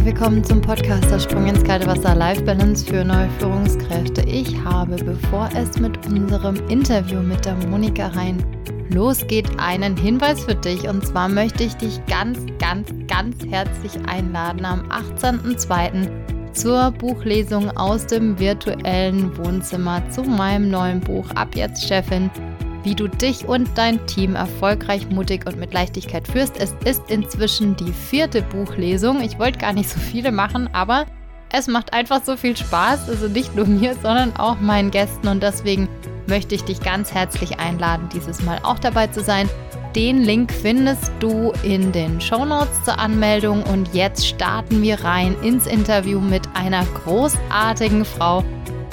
Herzlich willkommen zum Podcast Der Sprung ins kalte Wasser Life Balance für neue Führungskräfte. Ich habe, bevor es mit unserem Interview mit der Monika Hein losgeht, einen Hinweis für dich. Und zwar möchte ich dich ganz, ganz, ganz herzlich einladen am 18.02. zur Buchlesung aus dem virtuellen Wohnzimmer zu meinem neuen Buch Ab jetzt Chefin wie du dich und dein Team erfolgreich, mutig und mit Leichtigkeit führst. Es ist inzwischen die vierte Buchlesung. Ich wollte gar nicht so viele machen, aber es macht einfach so viel Spaß. Also nicht nur mir, sondern auch meinen Gästen. Und deswegen möchte ich dich ganz herzlich einladen, dieses Mal auch dabei zu sein. Den Link findest du in den Show Notes zur Anmeldung. Und jetzt starten wir rein ins Interview mit einer großartigen Frau,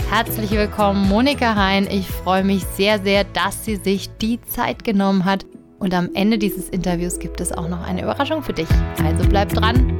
Herzlich willkommen, Monika Hein. Ich freue mich sehr, sehr, dass sie sich die Zeit genommen hat. Und am Ende dieses Interviews gibt es auch noch eine Überraschung für dich. Also bleib dran.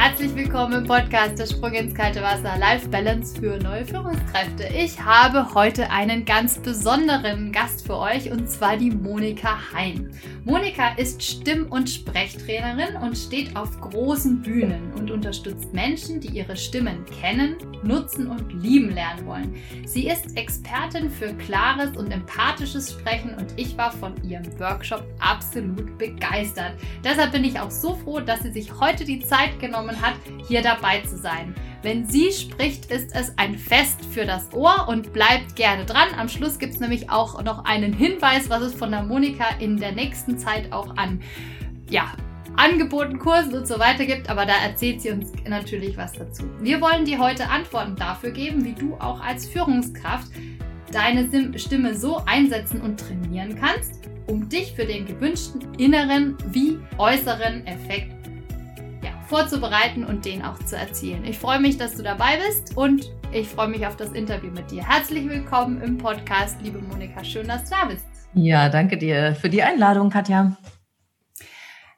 Herzlich willkommen im Podcast Der Sprung ins kalte Wasser Life Balance für neue Führungskräfte. Ich habe heute einen ganz besonderen Gast für euch und zwar die Monika Hein. Monika ist Stimm- und Sprechtrainerin und steht auf großen Bühnen und unterstützt Menschen, die ihre Stimmen kennen, nutzen und lieben lernen wollen. Sie ist Expertin für klares und empathisches Sprechen und ich war von ihrem Workshop absolut begeistert. Deshalb bin ich auch so froh, dass sie sich heute die Zeit genommen hat, hier dabei zu sein. Wenn sie spricht, ist es ein Fest für das Ohr und bleibt gerne dran. Am Schluss gibt es nämlich auch noch einen Hinweis, was es von der Monika in der nächsten Zeit auch an ja, Angeboten, Kursen und so weiter gibt, aber da erzählt sie uns natürlich was dazu. Wir wollen dir heute Antworten dafür geben, wie du auch als Führungskraft deine Stimme so einsetzen und trainieren kannst, um dich für den gewünschten inneren wie äußeren Effekt vorzubereiten und den auch zu erzielen. Ich freue mich, dass du dabei bist und ich freue mich auf das Interview mit dir. Herzlich willkommen im Podcast, liebe Monika. Schön, dass du da bist. Ja, danke dir für die Einladung, Katja.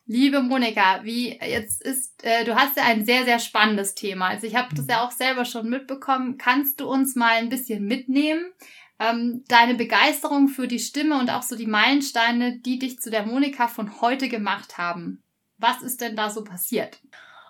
Liebe Monika, wie jetzt ist, äh, du hast ja ein sehr, sehr spannendes Thema. Also ich habe das ja auch selber schon mitbekommen. Kannst du uns mal ein bisschen mitnehmen? Ähm, deine Begeisterung für die Stimme und auch so die Meilensteine, die dich zu der Monika von heute gemacht haben. Was ist denn da so passiert?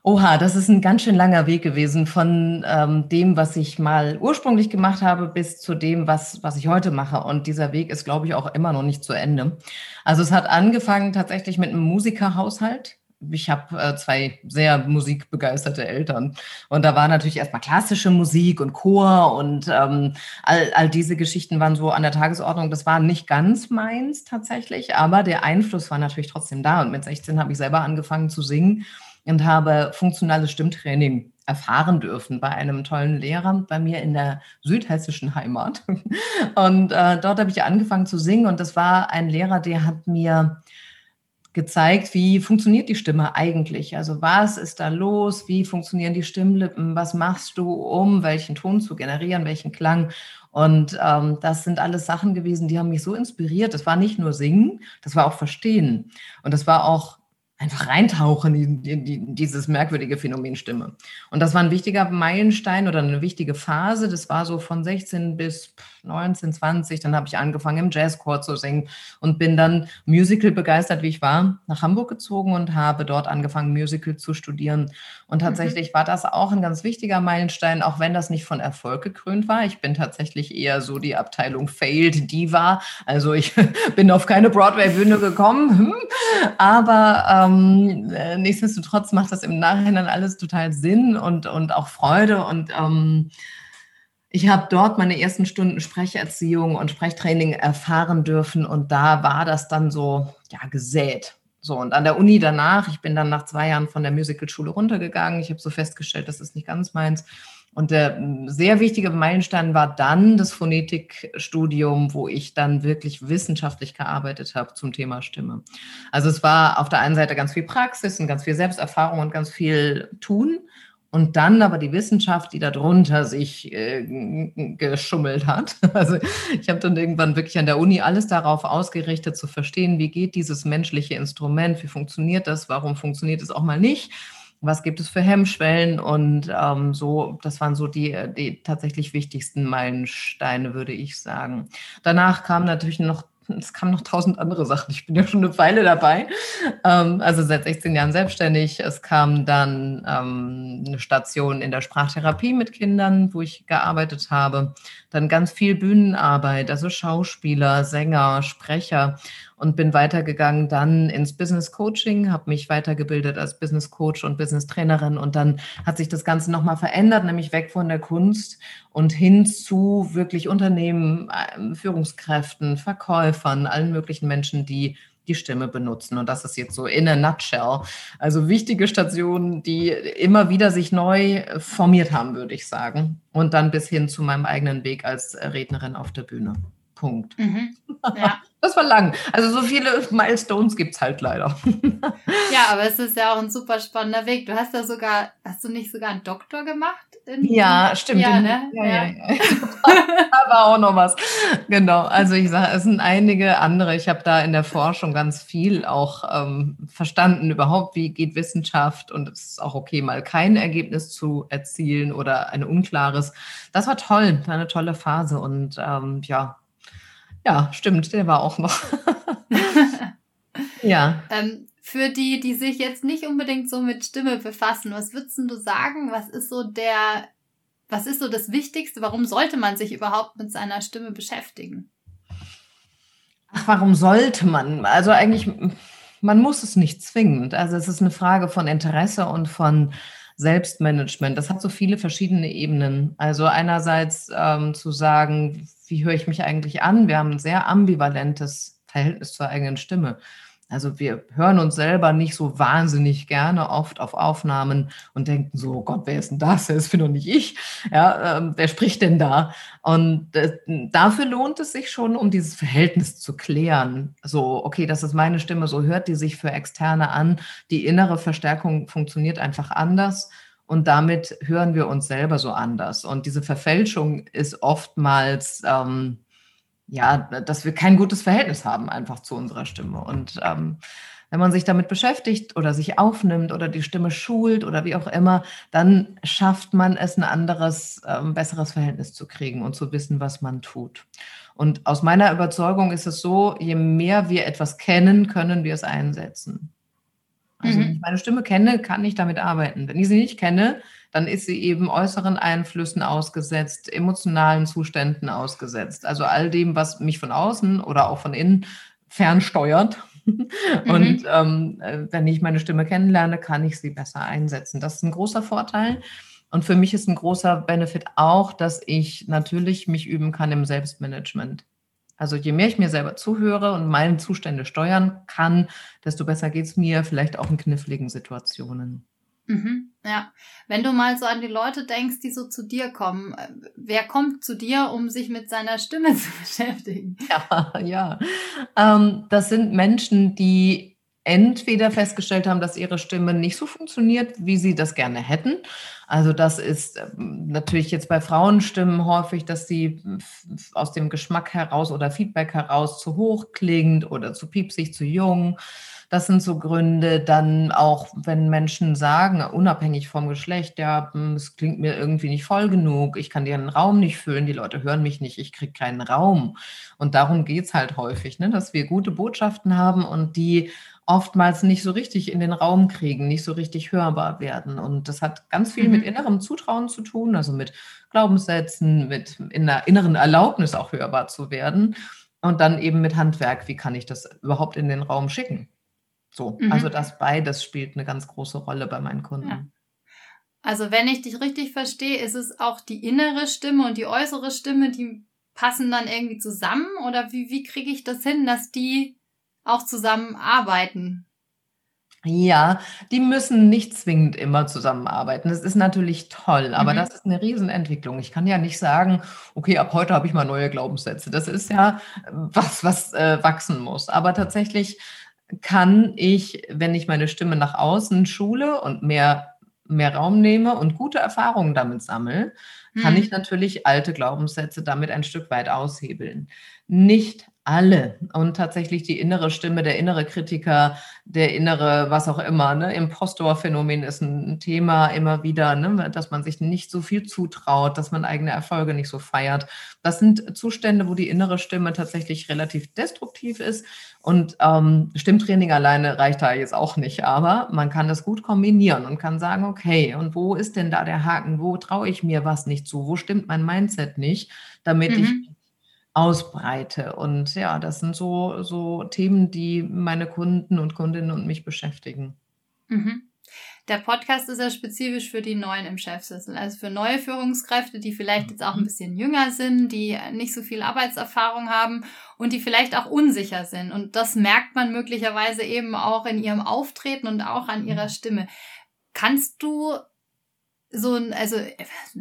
Oha, das ist ein ganz schön langer Weg gewesen von ähm, dem, was ich mal ursprünglich gemacht habe, bis zu dem, was, was ich heute mache. Und dieser Weg ist, glaube ich, auch immer noch nicht zu Ende. Also es hat angefangen tatsächlich mit einem Musikerhaushalt. Ich habe äh, zwei sehr musikbegeisterte Eltern. Und da war natürlich erstmal klassische Musik und Chor und ähm, all, all diese Geschichten waren so an der Tagesordnung. Das war nicht ganz meins tatsächlich, aber der Einfluss war natürlich trotzdem da. Und mit 16 habe ich selber angefangen zu singen und habe funktionales Stimmtraining erfahren dürfen bei einem tollen Lehrer bei mir in der südhessischen Heimat. Und äh, dort habe ich angefangen zu singen und das war ein Lehrer, der hat mir gezeigt, wie funktioniert die Stimme eigentlich? Also was ist da los? Wie funktionieren die Stimmlippen? Was machst du, um welchen Ton zu generieren, welchen Klang? Und ähm, das sind alles Sachen gewesen, die haben mich so inspiriert. Das war nicht nur Singen, das war auch Verstehen. Und das war auch einfach reintauchen in, in, in, dieses merkwürdige Phänomen Stimme. Und das war ein wichtiger Meilenstein oder eine wichtige Phase. Das war so von 16 bis 19, 20. Dann habe ich angefangen im Jazzchor zu singen und bin dann Musical begeistert, wie ich war, nach Hamburg gezogen und habe dort angefangen, Musical zu studieren. Und mhm. tatsächlich mhm. war das auch ein ganz wichtiger Meilenstein, auch wenn das nicht von Erfolg gekrönt war. Ich bin tatsächlich eher so die Abteilung Failed Diva. Also ich bin auf keine Broadway-Bühne gekommen, hm. aber ähm, äh, nichtsdestotrotz macht das im Nachhinein alles total Sinn und, und auch Freude. Und ähm, ich habe dort meine ersten Stunden Sprecherziehung und Sprechtraining erfahren dürfen. Und da war das dann so, ja, gesät. So, und an der Uni danach, ich bin dann nach zwei Jahren von der Musicalschule runtergegangen. Ich habe so festgestellt, das ist nicht ganz meins und der sehr wichtige Meilenstein war dann das Phonetikstudium, wo ich dann wirklich wissenschaftlich gearbeitet habe zum Thema Stimme. Also es war auf der einen Seite ganz viel Praxis und ganz viel Selbsterfahrung und ganz viel Tun. Und dann aber die Wissenschaft, die darunter sich äh, geschummelt hat. Also ich habe dann irgendwann wirklich an der Uni alles darauf ausgerichtet, zu verstehen, wie geht dieses menschliche Instrument, wie funktioniert das, warum funktioniert es auch mal nicht was gibt es für Hemmschwellen und ähm, so, das waren so die, die tatsächlich wichtigsten Meilensteine, würde ich sagen. Danach kam natürlich noch es kamen noch tausend andere Sachen. Ich bin ja schon eine Weile dabei. Ähm, also seit 16 Jahren selbstständig. Es kam dann ähm, eine Station in der Sprachtherapie mit Kindern, wo ich gearbeitet habe. Dann ganz viel Bühnenarbeit, also Schauspieler, Sänger, Sprecher. Und bin weitergegangen dann ins Business Coaching, habe mich weitergebildet als Business Coach und Business Trainerin. Und dann hat sich das Ganze nochmal verändert, nämlich weg von der Kunst und hin zu wirklich Unternehmen, ähm, Führungskräften, Verkäufern, allen möglichen Menschen, die die Stimme benutzen. Und das ist jetzt so in a nutshell. Also wichtige Stationen, die immer wieder sich neu formiert haben, würde ich sagen. Und dann bis hin zu meinem eigenen Weg als Rednerin auf der Bühne. Punkt. Mhm. Ja. Das war lang. Also so viele Milestones gibt es halt leider. Ja, aber es ist ja auch ein super spannender Weg. Du hast da sogar, hast du nicht sogar einen Doktor gemacht? ja, stimmt. Ja, ne? ja, ja. ja. aber auch noch was. Genau. Also ich sage, es sind einige andere. Ich habe da in der Forschung ganz viel auch ähm, verstanden, überhaupt, wie geht Wissenschaft und es ist auch okay, mal kein Ergebnis zu erzielen oder ein unklares. Das war toll, war eine tolle Phase und ähm, ja, ja, stimmt, der war auch noch. ja. Ähm, für die, die sich jetzt nicht unbedingt so mit Stimme befassen, was würdest du sagen? Was ist so der, was ist so das Wichtigste? Warum sollte man sich überhaupt mit seiner Stimme beschäftigen? Ach, warum sollte man? Also eigentlich, man muss es nicht zwingend. Also es ist eine Frage von Interesse und von Selbstmanagement. Das hat so viele verschiedene Ebenen. Also einerseits ähm, zu sagen, wie höre ich mich eigentlich an? Wir haben ein sehr ambivalentes Verhältnis zur eigenen Stimme. Also wir hören uns selber nicht so wahnsinnig gerne oft auf Aufnahmen und denken so, oh Gott, wer ist denn das? Das bin doch nicht ich. Ja, ähm, wer spricht denn da? Und äh, dafür lohnt es sich schon, um dieses Verhältnis zu klären. So, okay, das ist meine Stimme, so hört die sich für Externe an. Die innere Verstärkung funktioniert einfach anders und damit hören wir uns selber so anders. Und diese Verfälschung ist oftmals, ähm, ja, dass wir kein gutes Verhältnis haben einfach zu unserer Stimme. Und ähm, wenn man sich damit beschäftigt oder sich aufnimmt oder die Stimme schult oder wie auch immer, dann schafft man es, ein anderes, ähm, besseres Verhältnis zu kriegen und zu wissen, was man tut. Und aus meiner Überzeugung ist es so, je mehr wir etwas kennen, können wir es einsetzen. Also mhm. wenn ich meine Stimme kenne, kann ich damit arbeiten. Wenn ich sie nicht kenne, dann ist sie eben äußeren Einflüssen ausgesetzt, emotionalen Zuständen ausgesetzt. Also all dem, was mich von außen oder auch von innen fernsteuert. Und mhm. ähm, äh, wenn ich meine Stimme kennenlerne, kann ich sie besser einsetzen. Das ist ein großer Vorteil. Und für mich ist ein großer Benefit auch, dass ich natürlich mich üben kann im Selbstmanagement. Also je mehr ich mir selber zuhöre und meine Zustände steuern kann, desto besser geht es mir, vielleicht auch in kniffligen Situationen. Mhm, ja, wenn du mal so an die Leute denkst, die so zu dir kommen, äh, wer kommt zu dir, um sich mit seiner Stimme zu beschäftigen? Ja, ja. Ähm, das sind Menschen, die entweder festgestellt haben, dass ihre Stimme nicht so funktioniert, wie sie das gerne hätten. Also das ist ähm, natürlich jetzt bei Frauenstimmen häufig, dass sie aus dem Geschmack heraus oder Feedback heraus zu hoch klingt oder zu piepsig, zu jung. Das sind so Gründe. Dann auch, wenn Menschen sagen, unabhängig vom Geschlecht, ja, hm, es klingt mir irgendwie nicht voll genug, ich kann den Raum nicht füllen, die Leute hören mich nicht, ich kriege keinen Raum. Und darum geht es halt häufig, ne, dass wir gute Botschaften haben und die oftmals nicht so richtig in den Raum kriegen, nicht so richtig hörbar werden. Und das hat ganz viel mhm. mit innerem Zutrauen zu tun, also mit Glaubenssätzen, mit in der inneren Erlaubnis auch hörbar zu werden. Und dann eben mit Handwerk, wie kann ich das überhaupt in den Raum schicken? So, mhm. also das beides spielt eine ganz große Rolle bei meinen Kunden. Ja. Also wenn ich dich richtig verstehe, ist es auch die innere Stimme und die äußere Stimme, die passen dann irgendwie zusammen? Oder wie, wie kriege ich das hin, dass die auch zusammenarbeiten. Ja, die müssen nicht zwingend immer zusammenarbeiten. Das ist natürlich toll, aber mhm. das ist eine Riesenentwicklung. Ich kann ja nicht sagen, okay, ab heute habe ich mal neue Glaubenssätze. Das ist ja was, was äh, wachsen muss. Aber tatsächlich kann ich, wenn ich meine Stimme nach außen schule und mehr, mehr Raum nehme und gute Erfahrungen damit sammle, kann mhm. ich natürlich alte Glaubenssätze damit ein Stück weit aushebeln. Nicht alle. Und tatsächlich die innere Stimme, der innere Kritiker, der innere, was auch immer, ne? Impostor-Phänomen ist ein Thema immer wieder, ne? dass man sich nicht so viel zutraut, dass man eigene Erfolge nicht so feiert. Das sind Zustände, wo die innere Stimme tatsächlich relativ destruktiv ist. Und ähm, Stimmtraining alleine reicht da jetzt auch nicht, aber man kann das gut kombinieren und kann sagen, okay, und wo ist denn da der Haken? Wo traue ich mir was nicht zu? Wo stimmt mein Mindset nicht, damit mhm. ich ausbreite. Und ja, das sind so, so Themen, die meine Kunden und Kundinnen und mich beschäftigen. Mhm. Der Podcast ist ja spezifisch für die Neuen im Chefsessel, also für neue Führungskräfte, die vielleicht jetzt auch ein mhm. bisschen jünger sind, die nicht so viel Arbeitserfahrung haben und die vielleicht auch unsicher sind. Und das merkt man möglicherweise eben auch in ihrem Auftreten und auch an ihrer mhm. Stimme. Kannst du so ein, also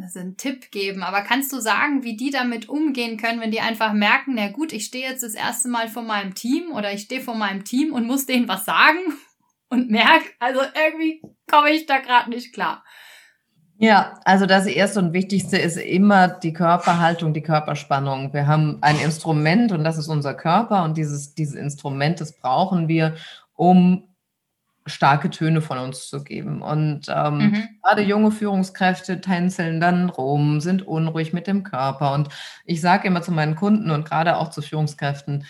so einen Tipp geben, aber kannst du sagen, wie die damit umgehen können, wenn die einfach merken, na gut, ich stehe jetzt das erste Mal vor meinem Team oder ich stehe vor meinem Team und muss denen was sagen und merke, also irgendwie komme ich da gerade nicht klar. Ja, also das Erste und Wichtigste ist immer die Körperhaltung, die Körperspannung. Wir haben ein Instrument und das ist unser Körper und dieses, dieses Instrument, das brauchen wir, um starke Töne von uns zu geben. Und ähm, mhm. gerade junge Führungskräfte tänzeln dann rum, sind unruhig mit dem Körper. Und ich sage immer zu meinen Kunden und gerade auch zu Führungskräften,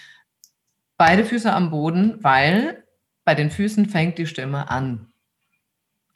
beide Füße am Boden, weil bei den Füßen fängt die Stimme an.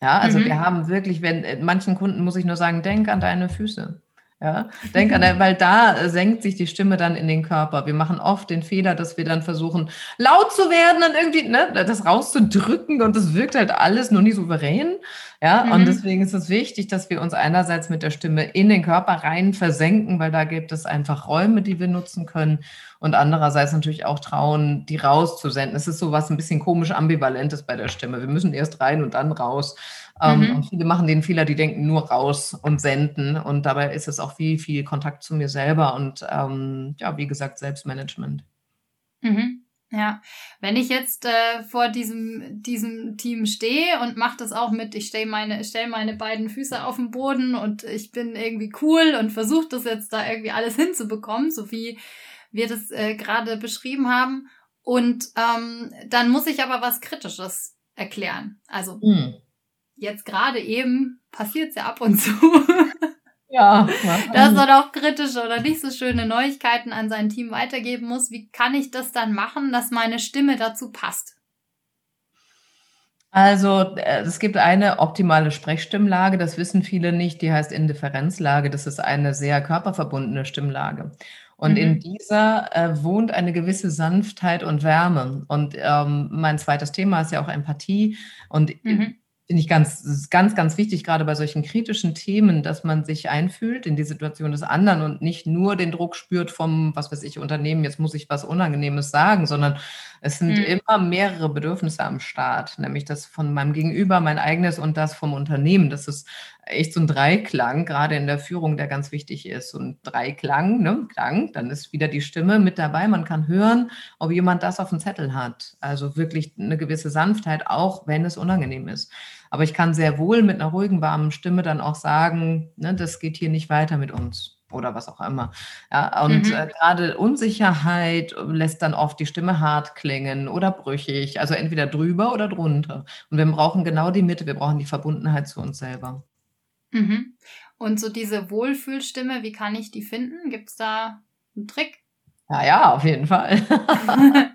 Ja, also mhm. wir haben wirklich, wenn äh, manchen Kunden muss ich nur sagen, denk an deine Füße. Ja, denk an, weil da senkt sich die Stimme dann in den Körper. Wir machen oft den Fehler, dass wir dann versuchen, laut zu werden und irgendwie ne, das rauszudrücken und das wirkt halt alles nur nicht souverän. Ja, mhm. und deswegen ist es wichtig, dass wir uns einerseits mit der Stimme in den Körper rein versenken, weil da gibt es einfach Räume, die wir nutzen können und andererseits natürlich auch trauen, die rauszusenden. Es ist so was ein bisschen komisch ambivalentes bei der Stimme. Wir müssen erst rein und dann raus. Ähm, mhm. Und viele machen den Fehler, die denken nur raus und senden. Und dabei ist es auch viel, viel Kontakt zu mir selber und ähm, ja, wie gesagt, Selbstmanagement. Mhm. Ja, wenn ich jetzt äh, vor diesem, diesem Team stehe und mache das auch mit, ich stelle meine, stell meine beiden Füße auf den Boden und ich bin irgendwie cool und versuche das jetzt da irgendwie alles hinzubekommen, so wie wir das äh, gerade beschrieben haben. Und ähm, dann muss ich aber was Kritisches erklären. Also mhm jetzt gerade eben passiert es ja ab und zu. Ja. dass man auch kritische oder nicht so schöne Neuigkeiten an sein Team weitergeben muss. Wie kann ich das dann machen, dass meine Stimme dazu passt? Also äh, es gibt eine optimale Sprechstimmlage, das wissen viele nicht, die heißt Indifferenzlage. Das ist eine sehr körperverbundene Stimmlage. Und mhm. in dieser äh, wohnt eine gewisse Sanftheit und Wärme. Und ähm, mein zweites Thema ist ja auch Empathie. Und mhm finde ich ganz, ganz, ganz wichtig, gerade bei solchen kritischen Themen, dass man sich einfühlt in die Situation des anderen und nicht nur den Druck spürt vom, was weiß ich, Unternehmen, jetzt muss ich was Unangenehmes sagen, sondern es sind mhm. immer mehrere Bedürfnisse am Start, nämlich das von meinem Gegenüber, mein eigenes und das vom Unternehmen. Das ist echt so ein Dreiklang, gerade in der Führung, der ganz wichtig ist. Und Dreiklang, ne, Klang, dann ist wieder die Stimme mit dabei. Man kann hören, ob jemand das auf dem Zettel hat. Also wirklich eine gewisse Sanftheit, auch wenn es unangenehm ist. Aber ich kann sehr wohl mit einer ruhigen, warmen Stimme dann auch sagen, ne, das geht hier nicht weiter mit uns oder was auch immer. Ja, und mhm. äh, gerade Unsicherheit lässt dann oft die Stimme hart klingen oder brüchig, also entweder drüber oder drunter. Und wir brauchen genau die Mitte, wir brauchen die Verbundenheit zu uns selber. Mhm. Und so diese Wohlfühlstimme, wie kann ich die finden? Gibt es da einen Trick? Ja, ja, auf jeden Fall.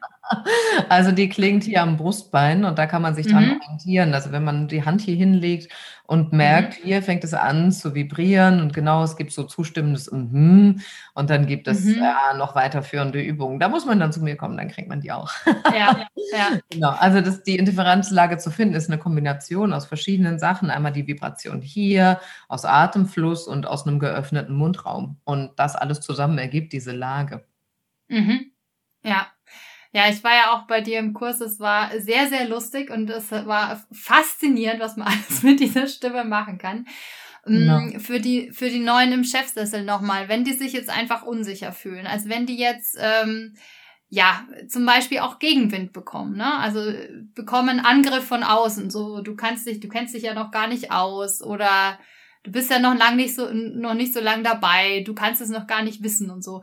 Also die klingt hier am Brustbein und da kann man sich dran mhm. orientieren. Also wenn man die Hand hier hinlegt und merkt, mhm. hier fängt es an zu vibrieren und genau, es gibt so zustimmendes mhm und dann gibt es mhm. ja, noch weiterführende Übungen. Da muss man dann zu mir kommen, dann kriegt man die auch. Ja, ja. genau. Also das, die Indifferenzlage zu finden ist eine Kombination aus verschiedenen Sachen. Einmal die Vibration hier, aus Atemfluss und aus einem geöffneten Mundraum. Und das alles zusammen ergibt diese Lage. Mhm. Ja, ja, ich war ja auch bei dir im Kurs. Es war sehr, sehr lustig und es war faszinierend, was man alles mit dieser Stimme machen kann. Ja. Mm, für die, für die Neuen im Chefsessel nochmal, wenn die sich jetzt einfach unsicher fühlen. Also wenn die jetzt, ähm, ja, zum Beispiel auch Gegenwind bekommen, ne? Also bekommen Angriff von außen. So, du kannst dich, du kennst dich ja noch gar nicht aus oder du bist ja noch lang nicht so, noch nicht so lang dabei, du kannst es noch gar nicht wissen und so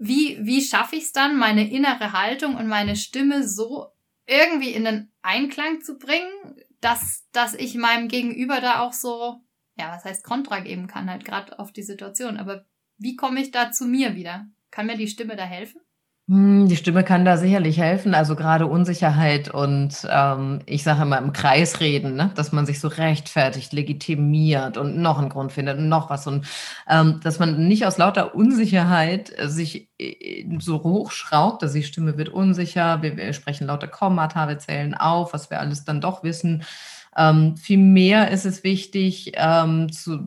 wie, wie schaffe ich es dann, meine innere Haltung und meine Stimme so irgendwie in den Einklang zu bringen, dass, dass ich meinem Gegenüber da auch so, ja, was heißt Kontra geben kann, halt gerade auf die Situation. Aber wie komme ich da zu mir wieder? Kann mir die Stimme da helfen? Hm, die Stimme kann da sicherlich helfen, also gerade Unsicherheit und ähm, ich sage immer im Kreis reden, ne? dass man sich so rechtfertigt, legitimiert und noch einen Grund findet und noch was und ähm, dass man nicht aus lauter Unsicherheit äh, sich äh, so hochschraubt, dass die Stimme wird unsicher, wir, wir sprechen lauter Kommata, wir zählen auf, was wir alles dann doch wissen. Ähm, vielmehr ist es wichtig, ähm, zu,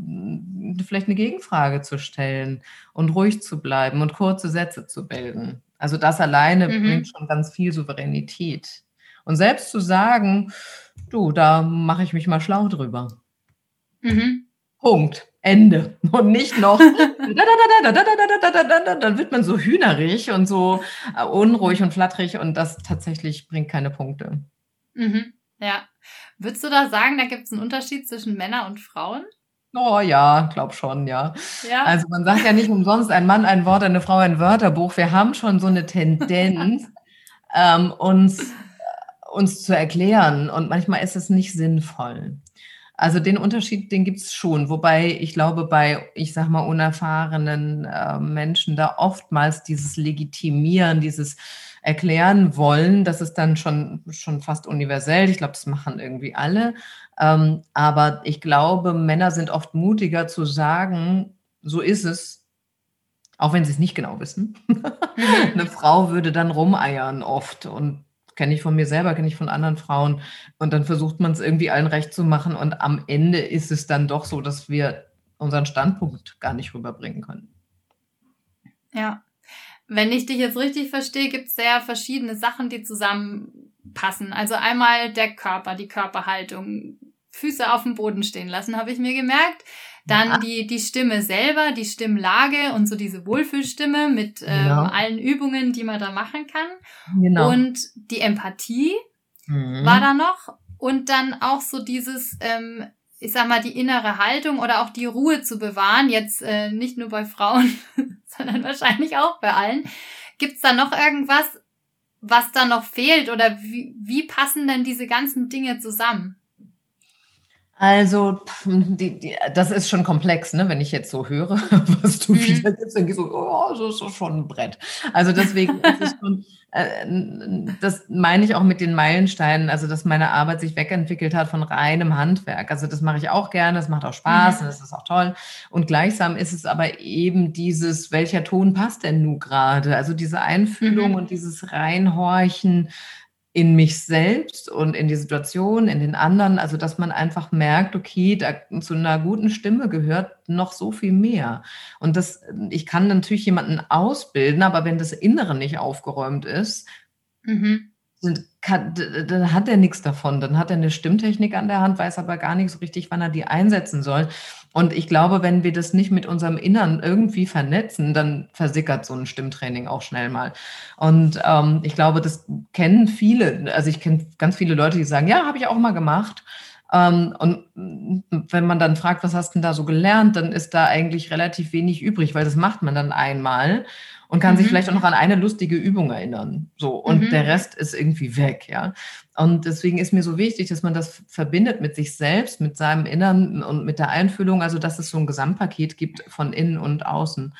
vielleicht eine Gegenfrage zu stellen und ruhig zu bleiben und kurze Sätze zu bilden. Also das alleine mhm. bringt schon ganz viel Souveränität. Und selbst zu sagen, du, da mache ich mich mal schlau drüber. Mhm. Punkt. Ende. Und nicht noch, dann wird man so hühnerig und so unruhig und flatterig und das tatsächlich bringt keine Punkte. Mhm. Ja. Würdest du da sagen, da gibt es einen Unterschied zwischen Männern und Frauen? Oh ja, glaub schon, ja. ja. Also man sagt ja nicht umsonst, ein Mann ein Wort, eine Frau ein Wörterbuch. Wir haben schon so eine Tendenz, ähm, uns, äh, uns zu erklären und manchmal ist es nicht sinnvoll. Also den Unterschied, den gibt es schon, wobei ich glaube, bei, ich sag mal, unerfahrenen äh, Menschen da oftmals dieses Legitimieren, dieses erklären wollen, das ist dann schon, schon fast universell. Ich glaube, das machen irgendwie alle. Ähm, aber ich glaube, Männer sind oft mutiger zu sagen, so ist es, auch wenn sie es nicht genau wissen. Mhm. Eine Frau würde dann rumeiern oft und kenne ich von mir selber, kenne ich von anderen Frauen. Und dann versucht man es irgendwie allen recht zu machen. Und am Ende ist es dann doch so, dass wir unseren Standpunkt gar nicht rüberbringen können. Ja. Wenn ich dich jetzt richtig verstehe, gibt es sehr verschiedene Sachen, die zusammenpassen. Also einmal der Körper, die Körperhaltung, Füße auf dem Boden stehen lassen, habe ich mir gemerkt. Dann ja. die, die Stimme selber, die Stimmlage und so diese Wohlfühlstimme mit ähm, genau. allen Übungen, die man da machen kann. Genau. Und die Empathie mhm. war da noch. Und dann auch so dieses, ähm, ich sag mal, die innere Haltung oder auch die Ruhe zu bewahren. Jetzt äh, nicht nur bei Frauen, sondern wahrscheinlich auch bei allen. Gibt's da noch irgendwas, was da noch fehlt? Oder wie, wie passen denn diese ganzen Dinge zusammen? Also, die, die, das ist schon komplex, ne? wenn ich jetzt so höre, was du mhm. wieder gibst, dann ich so, oh, das ist schon ein Brett. Also deswegen ist es schon, äh, das meine ich auch mit den Meilensteinen, also dass meine Arbeit sich wegentwickelt hat von reinem Handwerk. Also das mache ich auch gerne, das macht auch Spaß mhm. und das ist auch toll. Und gleichsam ist es aber eben dieses, welcher Ton passt denn nun gerade? Also diese Einfühlung mhm. und dieses Reinhorchen, in mich selbst und in die Situation, in den anderen. Also, dass man einfach merkt, okay, da, zu einer guten Stimme gehört noch so viel mehr. Und das, ich kann natürlich jemanden ausbilden, aber wenn das Innere nicht aufgeräumt ist, mhm. Kann, dann hat er nichts davon. Dann hat er eine Stimmtechnik an der Hand, weiß aber gar nicht so richtig, wann er die einsetzen soll. Und ich glaube, wenn wir das nicht mit unserem Innern irgendwie vernetzen, dann versickert so ein Stimmtraining auch schnell mal. Und ähm, ich glaube, das kennen viele. Also ich kenne ganz viele Leute, die sagen, ja, habe ich auch mal gemacht. Ähm, und wenn man dann fragt, was hast du denn da so gelernt, dann ist da eigentlich relativ wenig übrig, weil das macht man dann einmal und kann mhm. sich vielleicht auch noch an eine lustige Übung erinnern. So, und mhm. der Rest ist irgendwie weg, ja. Und deswegen ist mir so wichtig, dass man das verbindet mit sich selbst, mit seinem Innern und mit der Einfühlung, also dass es so ein Gesamtpaket gibt von innen und außen.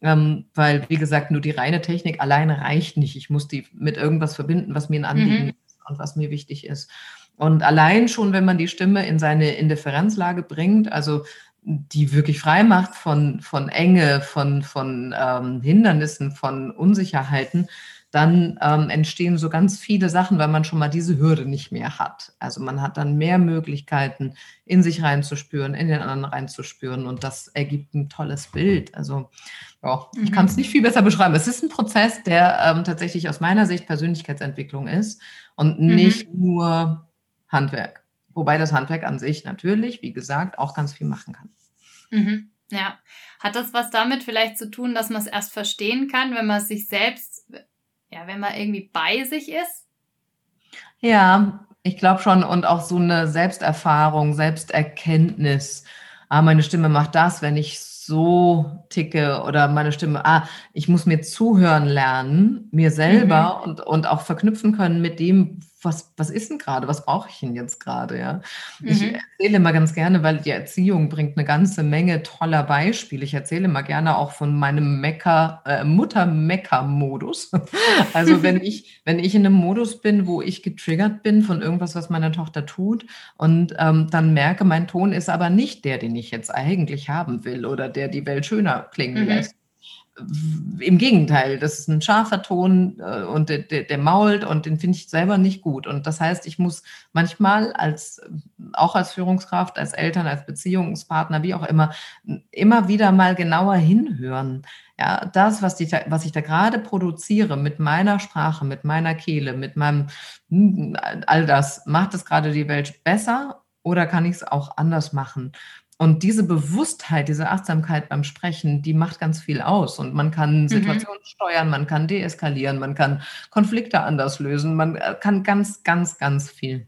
Ähm, weil, wie gesagt, nur die reine Technik alleine reicht nicht. Ich muss die mit irgendwas verbinden, was mir ein Anliegen mhm. ist und was mir wichtig ist. Und allein schon, wenn man die Stimme in seine Indifferenzlage bringt, also die wirklich frei macht von, von Enge, von, von ähm, Hindernissen, von Unsicherheiten, dann ähm, entstehen so ganz viele Sachen, weil man schon mal diese Hürde nicht mehr hat. Also man hat dann mehr Möglichkeiten, in sich reinzuspüren, in den anderen reinzuspüren und das ergibt ein tolles Bild. Also ja, ich kann es mhm. nicht viel besser beschreiben. Es ist ein Prozess, der ähm, tatsächlich aus meiner Sicht Persönlichkeitsentwicklung ist und mhm. nicht nur Handwerk. Wobei das Handwerk an sich natürlich, wie gesagt, auch ganz viel machen kann. Mhm. Ja. Hat das was damit vielleicht zu tun, dass man es erst verstehen kann, wenn man sich selbst, ja, wenn man irgendwie bei sich ist? Ja, ich glaube schon. Und auch so eine Selbsterfahrung, Selbsterkenntnis. Ah, meine Stimme macht das, wenn ich so ticke oder meine Stimme, ah, ich muss mir zuhören lernen, mir selber mhm. und, und auch verknüpfen können mit dem, was, was ist denn gerade, was brauche ich denn jetzt gerade, ja? Mhm. Ich erzähle immer ganz gerne, weil die Erziehung bringt eine ganze Menge toller Beispiele. Ich erzähle immer gerne auch von meinem Mecker, äh, Mutter-Mecker-Modus. also wenn ich, wenn ich in einem Modus bin, wo ich getriggert bin von irgendwas, was meine Tochter tut und ähm, dann merke, mein Ton ist aber nicht der, den ich jetzt eigentlich haben will oder der die Welt schöner klingen mhm. lässt im Gegenteil, das ist ein scharfer Ton äh, und der, der, der mault und den finde ich selber nicht gut. Und das heißt, ich muss manchmal als, auch als Führungskraft, als Eltern, als Beziehungspartner, wie auch immer, immer wieder mal genauer hinhören. Ja, das, was, die, was ich da gerade produziere mit meiner Sprache, mit meiner Kehle, mit meinem, all das, macht es gerade die Welt besser oder kann ich es auch anders machen? Und diese Bewusstheit, diese Achtsamkeit beim Sprechen, die macht ganz viel aus. Und man kann mhm. Situationen mhm. steuern, man kann deeskalieren, man kann Konflikte anders lösen, man äh, kann ganz, ganz, ganz viel.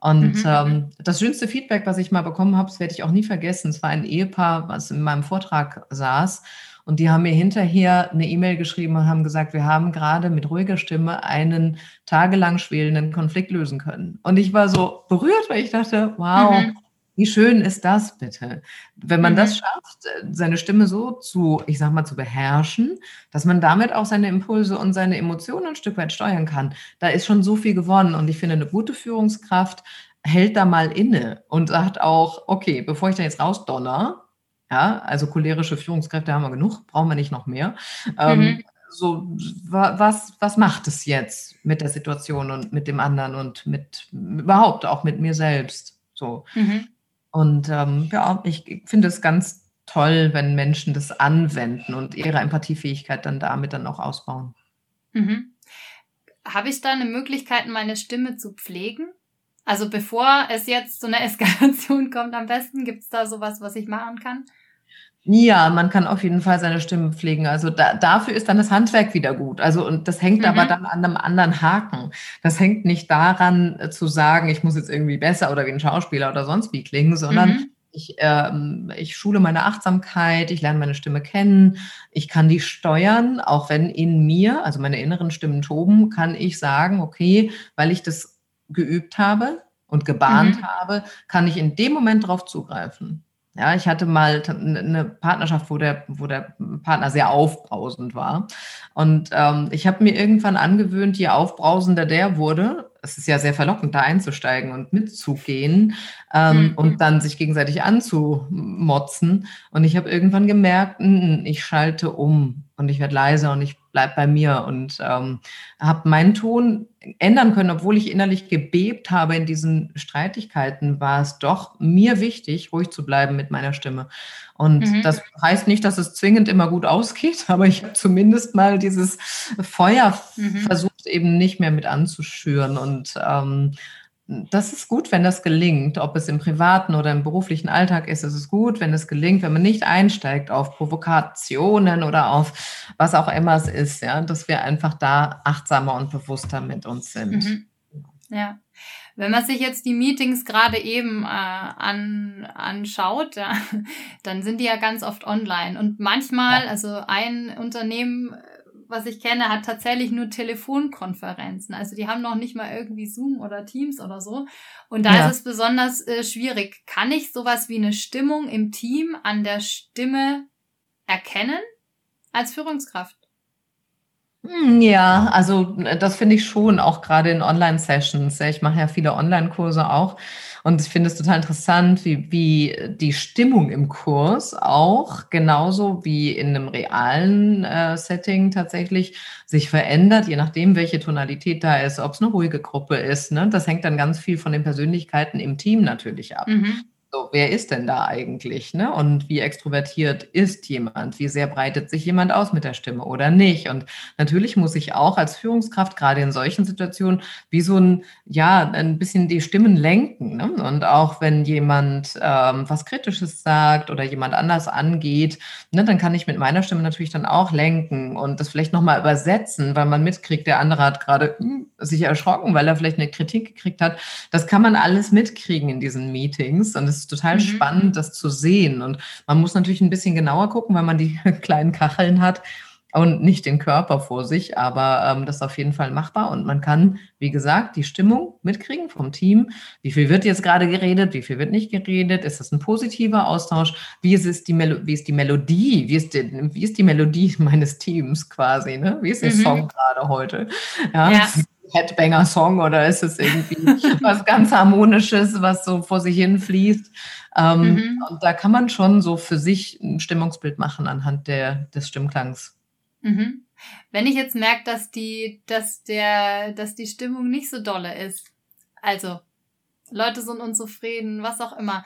Und mhm. ähm, das schönste Feedback, was ich mal bekommen habe, das werde ich auch nie vergessen. Es war ein Ehepaar, was in meinem Vortrag saß. Und die haben mir hinterher eine E-Mail geschrieben und haben gesagt, wir haben gerade mit ruhiger Stimme einen tagelang schwelenden Konflikt lösen können. Und ich war so berührt, weil ich dachte, wow, mhm. Wie schön ist das bitte? Wenn man mhm. das schafft, seine Stimme so zu, ich sag mal, zu beherrschen, dass man damit auch seine Impulse und seine Emotionen ein Stück weit steuern kann, da ist schon so viel gewonnen. Und ich finde, eine gute Führungskraft hält da mal inne und sagt auch, okay, bevor ich da jetzt rausdonner, ja, also cholerische Führungskräfte haben wir genug, brauchen wir nicht noch mehr. Ähm, mhm. so, was, was macht es jetzt mit der Situation und mit dem anderen und mit überhaupt auch mit mir selbst? So. Mhm. Und ähm, ja, ich finde es ganz toll, wenn Menschen das anwenden und ihre Empathiefähigkeit dann damit dann auch ausbauen. Mhm. Habe ich da eine Möglichkeit, meine Stimme zu pflegen? Also bevor es jetzt zu einer Eskalation kommt, am besten gibt es da sowas, was ich machen kann? Ja, man kann auf jeden Fall seine Stimme pflegen. Also da, dafür ist dann das Handwerk wieder gut. Also und das hängt mhm. aber dann an einem anderen Haken. Das hängt nicht daran äh, zu sagen, ich muss jetzt irgendwie besser oder wie ein Schauspieler oder sonst wie klingen, sondern mhm. ich, ähm, ich schule meine Achtsamkeit, ich lerne meine Stimme kennen, ich kann die steuern, auch wenn in mir, also meine inneren Stimmen toben, kann ich sagen, okay, weil ich das geübt habe und gebahnt mhm. habe, kann ich in dem Moment darauf zugreifen. Ja, ich hatte mal eine Partnerschaft, wo der, wo der Partner sehr aufbrausend war. Und ähm, ich habe mir irgendwann angewöhnt, je aufbrausender der wurde, es ist ja sehr verlockend, da einzusteigen und mitzugehen ähm, mhm. und dann sich gegenseitig anzumotzen. Und ich habe irgendwann gemerkt, ich schalte um und ich werde leiser und ich bleibe bei mir und ähm, habe meinen Ton ändern können, obwohl ich innerlich gebebt habe in diesen Streitigkeiten, war es doch mir wichtig, ruhig zu bleiben mit meiner Stimme. Und mhm. das heißt nicht, dass es zwingend immer gut ausgeht, aber ich habe zumindest mal dieses Feuer mhm. versucht eben nicht mehr mit anzuschüren und ähm, das ist gut, wenn das gelingt. Ob es im privaten oder im beruflichen Alltag ist, ist es gut, wenn es gelingt, wenn man nicht einsteigt auf Provokationen oder auf was auch immer es ist, ja, dass wir einfach da achtsamer und bewusster mit uns sind. Mhm. Ja. Wenn man sich jetzt die Meetings gerade eben äh, an, anschaut, ja, dann sind die ja ganz oft online. Und manchmal, ja. also ein Unternehmen was ich kenne, hat tatsächlich nur Telefonkonferenzen. Also die haben noch nicht mal irgendwie Zoom oder Teams oder so. Und da ja. ist es besonders äh, schwierig. Kann ich sowas wie eine Stimmung im Team an der Stimme erkennen als Führungskraft? Hm, ja, also äh, das finde ich schon, auch gerade in Online-Sessions. Ich mache ja viele Online-Kurse auch. Und ich finde es total interessant, wie, wie die Stimmung im Kurs auch genauso wie in einem realen äh, Setting tatsächlich sich verändert, je nachdem, welche Tonalität da ist, ob es eine ruhige Gruppe ist. Ne? Das hängt dann ganz viel von den Persönlichkeiten im Team natürlich ab. Mhm. So, wer ist denn da eigentlich? Ne? Und wie extrovertiert ist jemand? Wie sehr breitet sich jemand aus mit der Stimme oder nicht? Und natürlich muss ich auch als Führungskraft gerade in solchen Situationen wie so ein, ja, ein bisschen die Stimmen lenken. Ne? Und auch wenn jemand ähm, was Kritisches sagt oder jemand anders angeht, ne, dann kann ich mit meiner Stimme natürlich dann auch lenken und das vielleicht nochmal übersetzen, weil man mitkriegt, der andere hat gerade hm, sich erschrocken, weil er vielleicht eine Kritik gekriegt hat. Das kann man alles mitkriegen in diesen Meetings. Und es ist total mhm. spannend, das zu sehen. Und man muss natürlich ein bisschen genauer gucken, weil man die kleinen Kacheln hat und nicht den Körper vor sich, aber ähm, das ist auf jeden Fall machbar und man kann, wie gesagt, die Stimmung mitkriegen vom Team. Wie viel wird jetzt gerade geredet, wie viel wird nicht geredet? Ist das ein positiver Austausch? Wie ist, es die, Melo wie ist die Melodie? Wie ist die, wie ist die Melodie meines Teams quasi? Ne? Wie ist der mhm. Song gerade heute? Ja. ja. Headbanger-Song oder ist es irgendwie was ganz Harmonisches, was so vor sich hin fließt? Ähm, mhm. Und da kann man schon so für sich ein Stimmungsbild machen anhand der, des Stimmklangs. Mhm. Wenn ich jetzt merke, dass die, dass der, dass die Stimmung nicht so dolle ist, also Leute sind unzufrieden, was auch immer.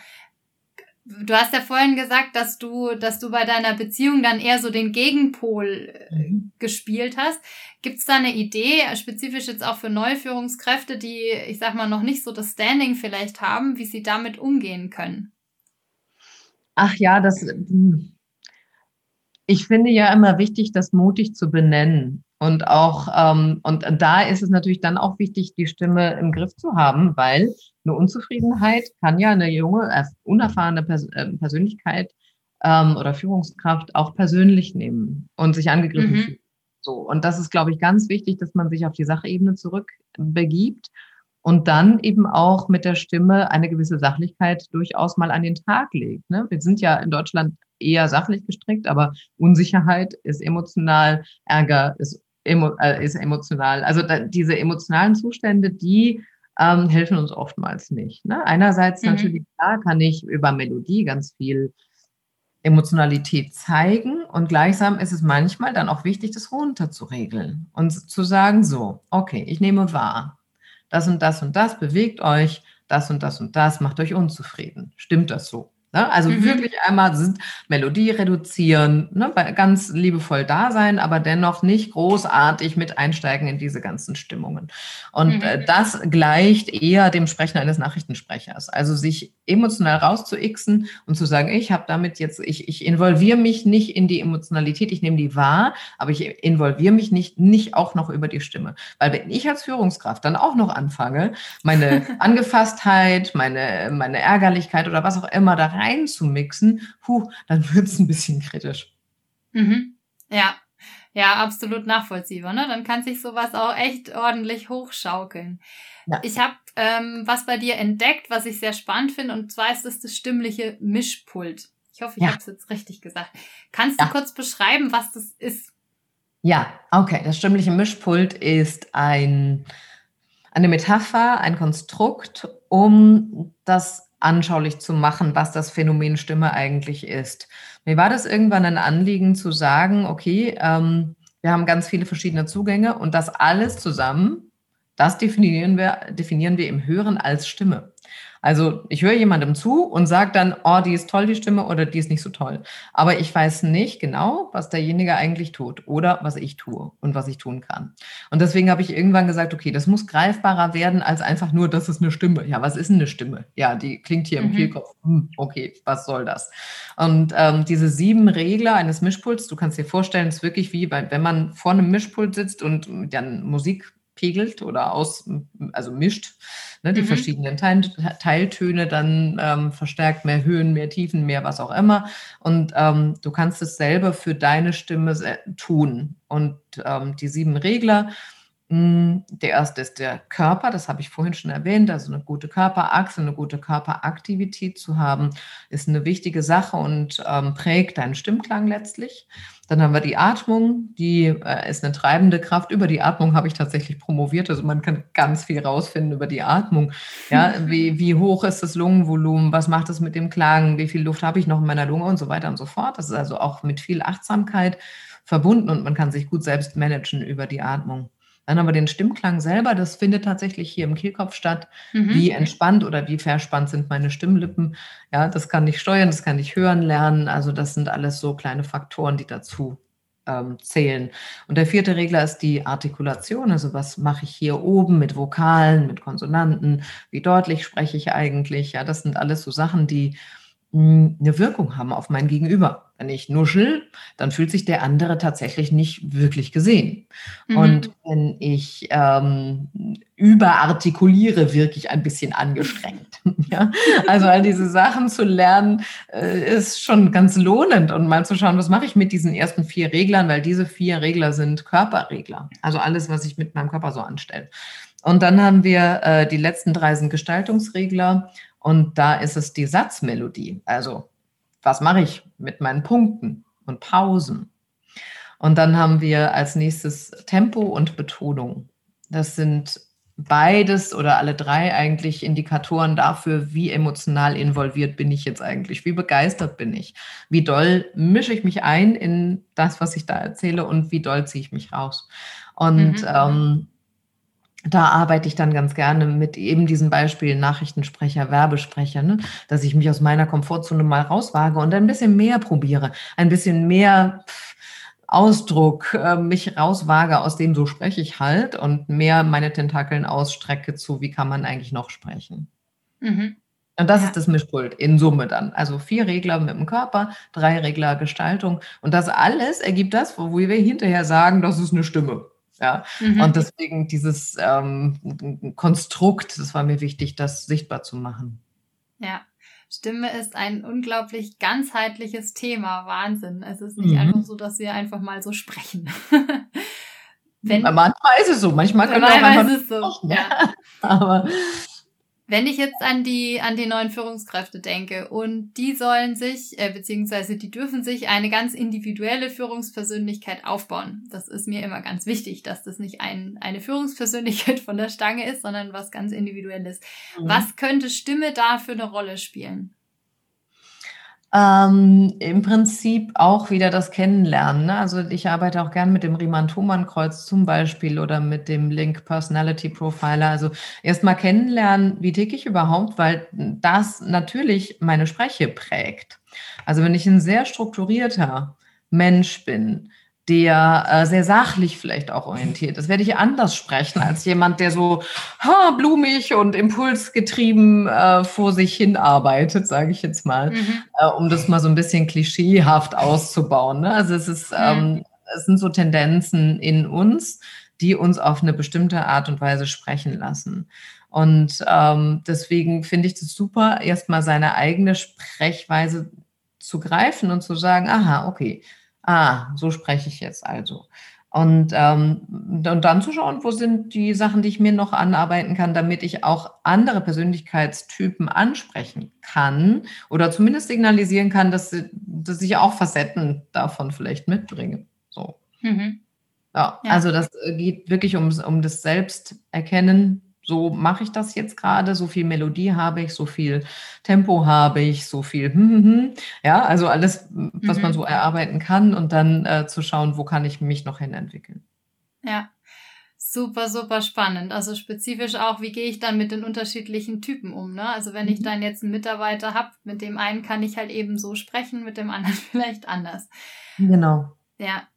Du hast ja vorhin gesagt, dass du, dass du bei deiner Beziehung dann eher so den Gegenpol äh, mhm. gespielt hast. Gibt es da eine Idee, spezifisch jetzt auch für Neuführungskräfte, die, ich sag mal, noch nicht so das Standing vielleicht haben, wie sie damit umgehen können? Ach ja, das, ich finde ja immer wichtig, das mutig zu benennen. Und auch, ähm, und da ist es natürlich dann auch wichtig, die Stimme im Griff zu haben, weil eine Unzufriedenheit kann ja eine junge, unerfahrene Pers äh, Persönlichkeit ähm, oder Führungskraft auch persönlich nehmen und sich angegriffen mhm. fühlen. So. Und das ist, glaube ich, ganz wichtig, dass man sich auf die Sachebene zurückbegibt und dann eben auch mit der Stimme eine gewisse Sachlichkeit durchaus mal an den Tag legt. Ne? Wir sind ja in Deutschland eher sachlich gestrickt, aber Unsicherheit ist emotional, Ärger ist, emo, äh, ist emotional. Also da, diese emotionalen Zustände, die ähm, helfen uns oftmals nicht. Ne? Einerseits mhm. natürlich, klar, kann ich über Melodie ganz viel Emotionalität zeigen und gleichsam ist es manchmal dann auch wichtig, das runterzuregeln und zu sagen, so, okay, ich nehme wahr, das und das und das bewegt euch, das und das und das macht euch unzufrieden. Stimmt das so? Ne? Also mhm. wirklich einmal sind Melodie reduzieren, ne? ganz liebevoll da sein, aber dennoch nicht großartig mit einsteigen in diese ganzen Stimmungen. Und mhm. äh, das gleicht eher dem Sprechen eines Nachrichtensprechers. Also sich emotional rauszuixen und zu sagen, ich habe damit jetzt, ich, ich involviere mich nicht in die Emotionalität, ich nehme die wahr, aber ich involviere mich nicht, nicht auch noch über die Stimme. Weil wenn ich als Führungskraft dann auch noch anfange, meine Angefasstheit, meine, meine Ärgerlichkeit oder was auch immer da reinzumixen, puh, dann wird es ein bisschen kritisch. Mhm. Ja, ja, absolut nachvollziehbar. Ne? Dann kann sich sowas auch echt ordentlich hochschaukeln. Ja. Ich habe ähm, was bei dir entdeckt, was ich sehr spannend finde, und zwar ist es das stimmliche Mischpult. Ich hoffe, ich ja. habe es jetzt richtig gesagt. Kannst du ja. kurz beschreiben, was das ist? Ja, okay. Das stimmliche Mischpult ist ein, eine Metapher, ein Konstrukt, um das anschaulich zu machen, was das Phänomen Stimme eigentlich ist. Mir war das irgendwann ein Anliegen zu sagen, okay, ähm, wir haben ganz viele verschiedene Zugänge und das alles zusammen, das definieren wir, definieren wir im Hören als Stimme. Also ich höre jemandem zu und sage dann, oh, die ist toll, die Stimme, oder die ist nicht so toll. Aber ich weiß nicht genau, was derjenige eigentlich tut oder was ich tue und was ich tun kann. Und deswegen habe ich irgendwann gesagt, okay, das muss greifbarer werden als einfach nur, das ist eine Stimme. Ja, was ist denn eine Stimme? Ja, die klingt hier im mhm. Kehlkopf. Hm, okay, was soll das? Und ähm, diese sieben Regler eines Mischpults, du kannst dir vorstellen, es ist wirklich wie, bei, wenn man vor einem Mischpult sitzt und dann Musik pegelt oder aus, also mischt, ne, die mhm. verschiedenen Teil, Teiltöne dann ähm, verstärkt, mehr Höhen, mehr Tiefen, mehr was auch immer. Und ähm, du kannst es selber für deine Stimme tun. Und ähm, die sieben Regler, hm, der erste ist der Körper, das habe ich vorhin schon erwähnt, also eine gute Körperachse, eine gute Körperaktivität zu haben, ist eine wichtige Sache und ähm, prägt deinen Stimmklang letztlich. Dann haben wir die Atmung, die äh, ist eine treibende Kraft. Über die Atmung habe ich tatsächlich promoviert. Also man kann ganz viel rausfinden über die Atmung. Ja, wie, wie hoch ist das Lungenvolumen? Was macht es mit dem Klang? Wie viel Luft habe ich noch in meiner Lunge und so weiter und so fort. Das ist also auch mit viel Achtsamkeit verbunden und man kann sich gut selbst managen über die Atmung. Dann aber den Stimmklang selber, das findet tatsächlich hier im Kehlkopf statt. Mhm. Wie entspannt oder wie verspannt sind meine Stimmlippen? Ja, das kann ich steuern, das kann ich hören lernen. Also das sind alles so kleine Faktoren, die dazu ähm, zählen. Und der vierte Regler ist die Artikulation. Also was mache ich hier oben mit Vokalen, mit Konsonanten? Wie deutlich spreche ich eigentlich? Ja, das sind alles so Sachen, die eine Wirkung haben auf mein Gegenüber. Wenn ich nuschel, dann fühlt sich der andere tatsächlich nicht wirklich gesehen. Mhm. Und wenn ich ähm, überartikuliere, wirke ich ein bisschen angestrengt. ja? Also all diese Sachen zu lernen, äh, ist schon ganz lohnend und mal zu schauen, was mache ich mit diesen ersten vier Reglern, weil diese vier Regler sind Körperregler. Also alles, was ich mit meinem Körper so anstelle. Und dann haben wir äh, die letzten drei sind Gestaltungsregler und da ist es die Satzmelodie. Also was mache ich mit meinen Punkten und Pausen? Und dann haben wir als nächstes Tempo und Betonung. Das sind beides oder alle drei eigentlich Indikatoren dafür, wie emotional involviert bin ich jetzt eigentlich, wie begeistert bin ich, wie doll mische ich mich ein in das, was ich da erzähle und wie doll ziehe ich mich raus. Und mhm. ähm, da arbeite ich dann ganz gerne mit eben diesen Beispielen Nachrichtensprecher, Werbesprecher, ne? dass ich mich aus meiner Komfortzone mal rauswage und ein bisschen mehr probiere, ein bisschen mehr Ausdruck äh, mich rauswage, aus dem so spreche ich halt und mehr meine Tentakeln ausstrecke zu, wie kann man eigentlich noch sprechen. Mhm. Und das ja. ist das Mischpult in Summe dann. Also vier Regler mit dem Körper, drei Regler Gestaltung. Und das alles ergibt das, wo wir hinterher sagen, das ist eine Stimme. Ja. Mhm. Und deswegen dieses ähm, Konstrukt, das war mir wichtig, das sichtbar zu machen. Ja. Stimme ist ein unglaublich ganzheitliches Thema. Wahnsinn. Es ist nicht mhm. einfach so, dass wir einfach mal so sprechen. Wenn, manchmal ist es so, manchmal können wir auch einfach ist es so. Ja. Aber wenn ich jetzt an die, an die neuen Führungskräfte denke und die sollen sich, äh, beziehungsweise die dürfen sich eine ganz individuelle Führungspersönlichkeit aufbauen. Das ist mir immer ganz wichtig, dass das nicht ein, eine Führungspersönlichkeit von der Stange ist, sondern was ganz Individuelles. Mhm. Was könnte Stimme da für eine Rolle spielen? Ähm, Im Prinzip auch wieder das Kennenlernen. Ne? Also ich arbeite auch gern mit dem Riemann-Thomann-Kreuz zum Beispiel oder mit dem Link Personality Profiler. Also erstmal kennenlernen, wie tick ich überhaupt, weil das natürlich meine Spreche prägt. Also wenn ich ein sehr strukturierter Mensch bin, der äh, sehr sachlich vielleicht auch orientiert ist, werde ich anders sprechen als jemand, der so ha, blumig und impulsgetrieben äh, vor sich hin arbeitet, sage ich jetzt mal, mhm. äh, um das mal so ein bisschen klischeehaft auszubauen. Ne? Also es ist, mhm. ähm, es sind so Tendenzen in uns, die uns auf eine bestimmte Art und Weise sprechen lassen. Und ähm, deswegen finde ich es super, erstmal seine eigene Sprechweise zu greifen und zu sagen, aha, okay, ah, so spreche ich jetzt also. Und, ähm, und dann zu schauen, wo sind die Sachen, die ich mir noch anarbeiten kann, damit ich auch andere Persönlichkeitstypen ansprechen kann oder zumindest signalisieren kann, dass, dass ich auch Facetten davon vielleicht mitbringe. So. Mhm. Ja, ja, also das geht wirklich um, um das Selbsterkennen so mache ich das jetzt gerade, so viel Melodie habe ich, so viel Tempo habe ich, so viel, hm, hm, hm. ja, also alles, was mhm. man so erarbeiten kann und dann äh, zu schauen, wo kann ich mich noch hin entwickeln. Ja, super, super spannend. Also spezifisch auch, wie gehe ich dann mit den unterschiedlichen Typen um, ne? Also wenn ich mhm. dann jetzt einen Mitarbeiter habe, mit dem einen kann ich halt eben so sprechen, mit dem anderen vielleicht anders. Genau. Ja,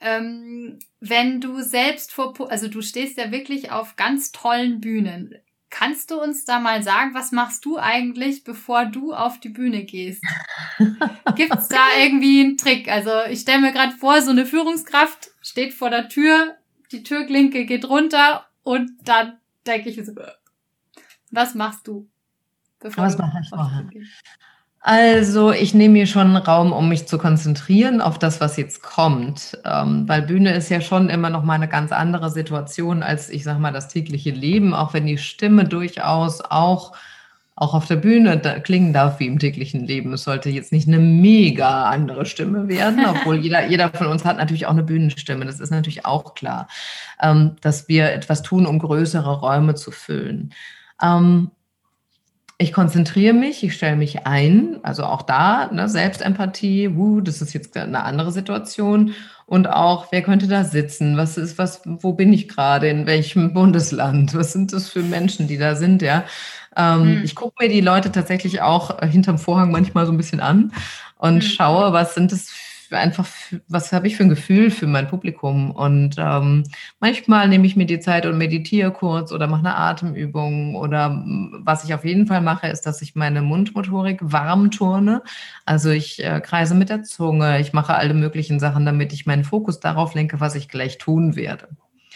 ähm, wenn du selbst vor, also du stehst ja wirklich auf ganz tollen Bühnen. Kannst du uns da mal sagen, was machst du eigentlich, bevor du auf die Bühne gehst? Gibt es da irgendwie einen Trick? Also ich stelle mir gerade vor, so eine Führungskraft steht vor der Tür, die Türklinke geht runter und dann denke ich so, was machst du? Bevor was mache ich vorher? Also ich nehme mir schon Raum, um mich zu konzentrieren auf das, was jetzt kommt, ähm, weil Bühne ist ja schon immer noch mal eine ganz andere Situation als ich sage mal das tägliche Leben, auch wenn die Stimme durchaus auch auch auf der Bühne klingen darf wie im täglichen Leben. Es sollte jetzt nicht eine mega andere Stimme werden, obwohl jeder, jeder von uns hat natürlich auch eine Bühnenstimme. Das ist natürlich auch klar, ähm, dass wir etwas tun, um größere Räume zu füllen. Ähm, ich konzentriere mich, ich stelle mich ein, also auch da, ne, Selbstempathie, uh, das ist jetzt eine andere Situation. Und auch, wer könnte da sitzen? Was ist, was, wo bin ich gerade? In welchem Bundesland? Was sind das für Menschen, die da sind, ja? Ähm, hm. Ich gucke mir die Leute tatsächlich auch hinterm Vorhang manchmal so ein bisschen an und hm. schaue, was sind das für einfach, was habe ich für ein Gefühl für mein Publikum? Und ähm, manchmal nehme ich mir die Zeit und meditiere kurz oder mache eine Atemübung. Oder was ich auf jeden Fall mache, ist, dass ich meine Mundmotorik warm turne. Also ich äh, kreise mit der Zunge, ich mache alle möglichen Sachen, damit ich meinen Fokus darauf lenke, was ich gleich tun werde.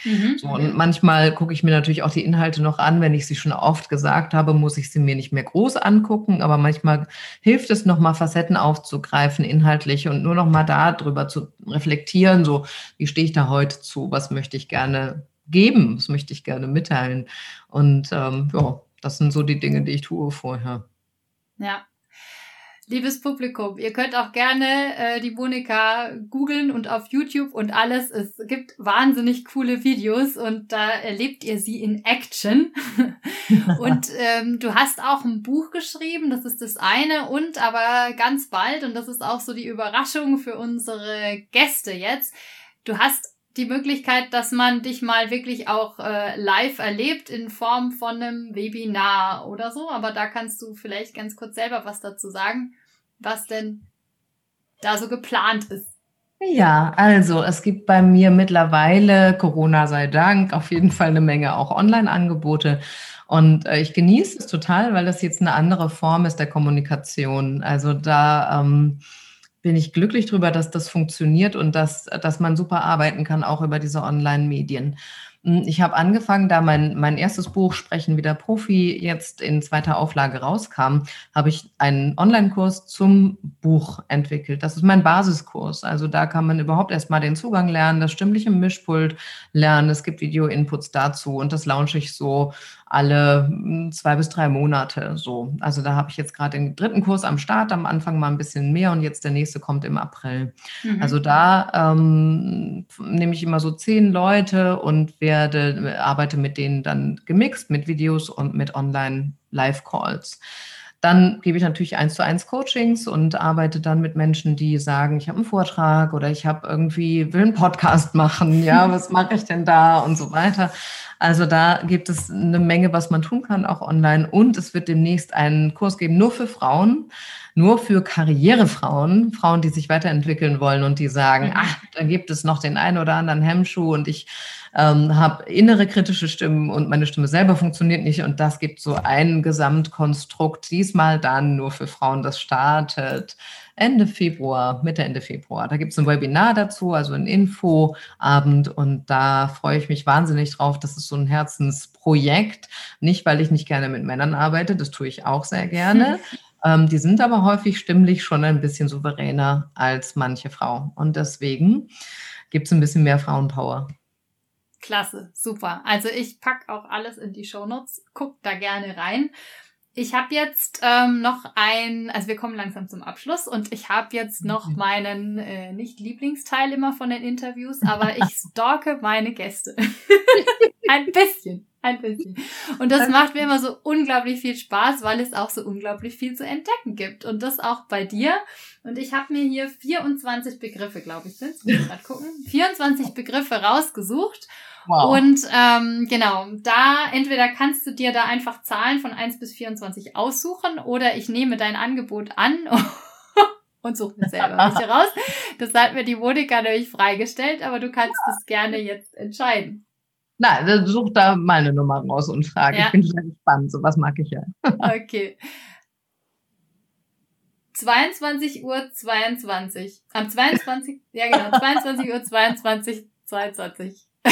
Mhm. So, und manchmal gucke ich mir natürlich auch die Inhalte noch an. Wenn ich sie schon oft gesagt habe, muss ich sie mir nicht mehr groß angucken. Aber manchmal hilft es nochmal, Facetten aufzugreifen, inhaltlich und nur nochmal darüber zu reflektieren. So, wie stehe ich da heute zu? Was möchte ich gerne geben? Was möchte ich gerne mitteilen? Und ähm, ja, das sind so die Dinge, die ich tue vorher. Ja, Liebes Publikum, ihr könnt auch gerne äh, die Monika googeln und auf YouTube und alles. Es gibt wahnsinnig coole Videos und da erlebt ihr sie in Action. und ähm, du hast auch ein Buch geschrieben, das ist das eine und aber ganz bald, und das ist auch so die Überraschung für unsere Gäste jetzt, du hast die Möglichkeit, dass man dich mal wirklich auch äh, live erlebt in Form von einem Webinar oder so. Aber da kannst du vielleicht ganz kurz selber was dazu sagen, was denn da so geplant ist. Ja, also es gibt bei mir mittlerweile, Corona sei Dank, auf jeden Fall eine Menge auch Online-Angebote. Und äh, ich genieße es total, weil das jetzt eine andere Form ist der Kommunikation. Also da ähm, bin ich glücklich drüber, dass das funktioniert und dass, dass man super arbeiten kann, auch über diese Online-Medien. Hm, ich habe angefangen, da mein, mein erstes Buch Sprechen wie der Profi jetzt in zweiter Auflage rauskam, habe ich einen Online-Kurs zum Buch entwickelt. Das ist mein Basiskurs. Also da kann man überhaupt erstmal den Zugang lernen, das stimmliche Mischpult lernen. Es gibt Video-Inputs dazu und das launche ich so alle hm, zwei bis drei Monate so. Also da habe ich jetzt gerade den dritten Kurs am Start, am Anfang mal ein bisschen mehr und jetzt der nächste kommt im April. Mhm. Also da ähm, nehme ich immer so zehn Leute und werde, arbeite mit denen dann gemixt mit Videos und mit Online-Live-Calls. Dann gebe ich natürlich eins zu eins Coachings und arbeite dann mit Menschen, die sagen, ich habe einen Vortrag oder ich habe irgendwie, will einen Podcast machen, ja, was mache ich denn da und so weiter. Also da gibt es eine Menge, was man tun kann, auch online. Und es wird demnächst einen Kurs geben, nur für Frauen, nur für Karrierefrauen, Frauen, die sich weiterentwickeln wollen und die sagen, mhm. ach, da gibt es noch den einen oder anderen Hemmschuh und ich ähm, habe innere kritische Stimmen und meine Stimme selber funktioniert nicht. Und das gibt so ein Gesamtkonstrukt, diesmal dann nur für Frauen, das startet Ende Februar, Mitte, Ende Februar. Da gibt es ein Webinar dazu, also ein Infoabend und da freue ich mich wahnsinnig drauf. Das ist so ein Herzensprojekt. Nicht, weil ich nicht gerne mit Männern arbeite, das tue ich auch sehr gerne. ähm, die sind aber häufig stimmlich schon ein bisschen souveräner als manche Frau. Und deswegen gibt es ein bisschen mehr Frauenpower. Klasse, super. Also ich packe auch alles in die Shownotes. Guckt da gerne rein. Ich habe jetzt ähm, noch ein, also wir kommen langsam zum Abschluss und ich habe jetzt noch mhm. meinen äh, nicht Lieblingsteil immer von den Interviews, aber ich stalke meine Gäste. ein bisschen, ein bisschen. Und das macht mir immer so unglaublich viel Spaß, weil es auch so unglaublich viel zu entdecken gibt. Und das auch bei dir. Und ich habe mir hier 24 Begriffe, glaube ich, sind. Muss gerade gucken. 24 Begriffe rausgesucht. Wow. Und ähm, genau, da entweder kannst du dir da einfach Zahlen von 1 bis 24 aussuchen oder ich nehme dein Angebot an und suche mir selber welche raus. Das hat mir die Monika nämlich freigestellt, aber du kannst es gerne jetzt entscheiden. Na, dann such da meine Nummer raus und frage. Ja. Ich bin sehr gespannt, so was mag ich ja. okay. 22 Uhr 22. Am 22, ja genau, 22 Uhr 22, 22.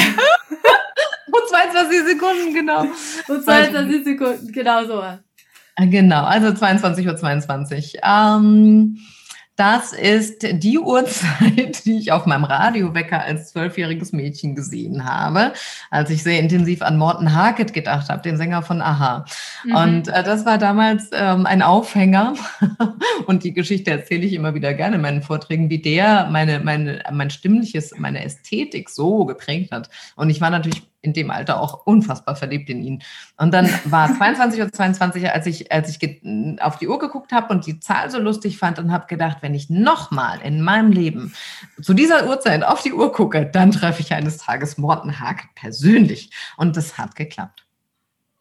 Und 22 Sekunden, genau. Und 22 Sekunden, genau so. Genau, also 22 Uhr 22. Ähm, das ist die Uhrzeit, die ich auf meinem Radiowecker als zwölfjähriges Mädchen gesehen habe, als ich sehr intensiv an Morten Harket gedacht habe, den Sänger von Aha. Mhm. Und äh, das war damals ähm, ein Aufhänger. Und die Geschichte erzähle ich immer wieder gerne in meinen Vorträgen, wie der meine, meine, mein stimmliches, meine Ästhetik so geprägt hat. Und ich war natürlich in dem Alter auch unfassbar verliebt in ihn. Und dann war 22 Uhr 22, als ich, als ich auf die Uhr geguckt habe und die Zahl so lustig fand und habe gedacht, wenn ich nochmal in meinem Leben zu dieser Uhrzeit auf die Uhr gucke, dann treffe ich eines Tages Morten Haag persönlich. Und das hat geklappt.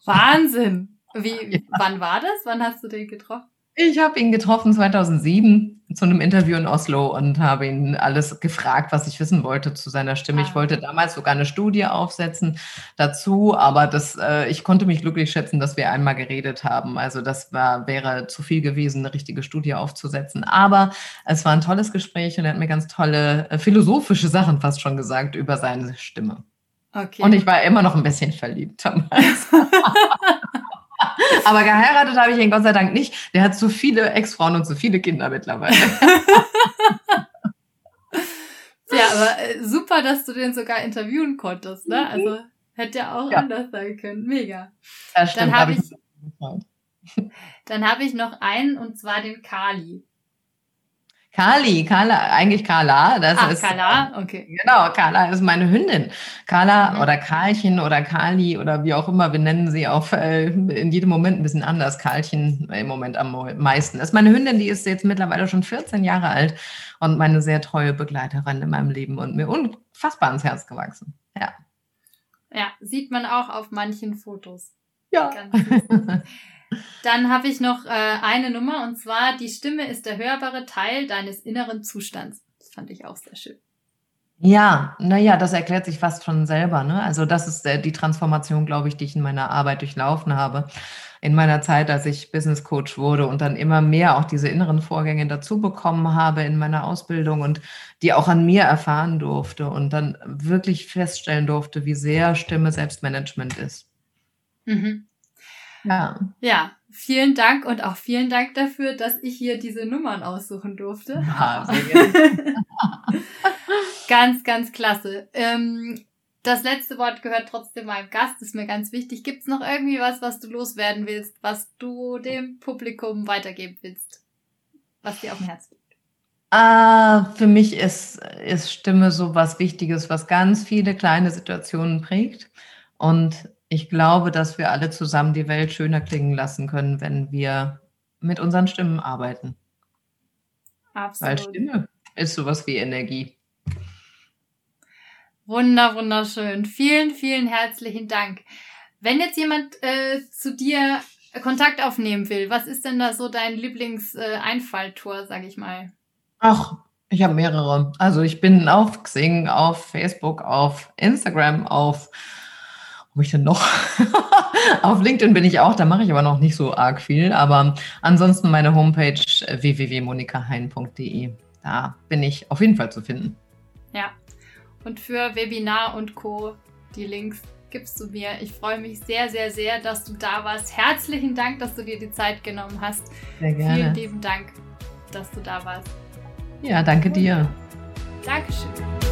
Wahnsinn! Wie, ja. wann war das? Wann hast du den getroffen? Ich habe ihn getroffen 2007 zu einem Interview in Oslo und habe ihn alles gefragt, was ich wissen wollte zu seiner Stimme. Ah. Ich wollte damals sogar eine Studie aufsetzen dazu, aber das, äh, ich konnte mich glücklich schätzen, dass wir einmal geredet haben. Also das war, wäre zu viel gewesen, eine richtige Studie aufzusetzen. Aber es war ein tolles Gespräch und er hat mir ganz tolle äh, philosophische Sachen fast schon gesagt über seine Stimme. Okay. Und ich war immer noch ein bisschen verliebt damals. Aber geheiratet habe ich ihn Gott sei Dank nicht. Der hat so viele Ex-Frauen und so viele Kinder mittlerweile. ja, aber äh, super, dass du den sogar interviewen konntest, ne? Mhm. Also hätte ja auch ja. anders sein können. Mega. Ja, stimmt, dann habe ich, dann habe ich noch einen und zwar den Kali. Kali, Carla, eigentlich Carla. Das Ach, ist, Carla, okay. Genau, Carla ist meine Hündin. Carla mhm. oder Karlchen oder Kali oder wie auch immer, wir nennen sie auch äh, in jedem Moment ein bisschen anders. Karlchen im Moment am meisten. Das ist meine Hündin, die ist jetzt mittlerweile schon 14 Jahre alt und meine sehr treue Begleiterin in meinem Leben und mir unfassbar ans Herz gewachsen. Ja. Ja, sieht man auch auf manchen Fotos. Ja. Dann habe ich noch äh, eine Nummer und zwar, die Stimme ist der hörbare Teil deines inneren Zustands. Das fand ich auch sehr schön. Ja, naja, das erklärt sich fast schon selber. Ne? Also das ist äh, die Transformation, glaube ich, die ich in meiner Arbeit durchlaufen habe. In meiner Zeit, als ich Business Coach wurde und dann immer mehr auch diese inneren Vorgänge dazu bekommen habe in meiner Ausbildung und die auch an mir erfahren durfte und dann wirklich feststellen durfte, wie sehr Stimme Selbstmanagement ist. Mhm. Ja. Ja, vielen Dank und auch vielen Dank dafür, dass ich hier diese Nummern aussuchen durfte. Ja, ganz, ganz klasse. Ähm, das letzte Wort gehört trotzdem meinem Gast, ist mir ganz wichtig. Gibt es noch irgendwie was, was du loswerden willst, was du dem Publikum weitergeben willst, was dir auf dem Herzen liegt? Ah, für mich ist, ist Stimme so was Wichtiges, was ganz viele kleine Situationen prägt. Und ich glaube, dass wir alle zusammen die Welt schöner klingen lassen können, wenn wir mit unseren Stimmen arbeiten. Absolut. Weil Stimme ist sowas wie Energie. Wunder, wunderschön. Vielen, vielen herzlichen Dank. Wenn jetzt jemand äh, zu dir Kontakt aufnehmen will, was ist denn da so dein Lieblingseinfalltor, äh, sag ich mal? Ach, ich habe mehrere. Also ich bin auf Xing, auf Facebook, auf Instagram, auf wo ich denn noch? Auf LinkedIn bin ich auch, da mache ich aber noch nicht so arg viel. Aber ansonsten meine Homepage äh, www.monikahain.de. Da bin ich auf jeden Fall zu finden. Ja. Und für Webinar und Co. die Links gibst du mir. Ich freue mich sehr, sehr, sehr, dass du da warst. Herzlichen Dank, dass du dir die Zeit genommen hast. Sehr gerne. Vielen lieben Dank, dass du da warst. Ja, danke dir. Dankeschön.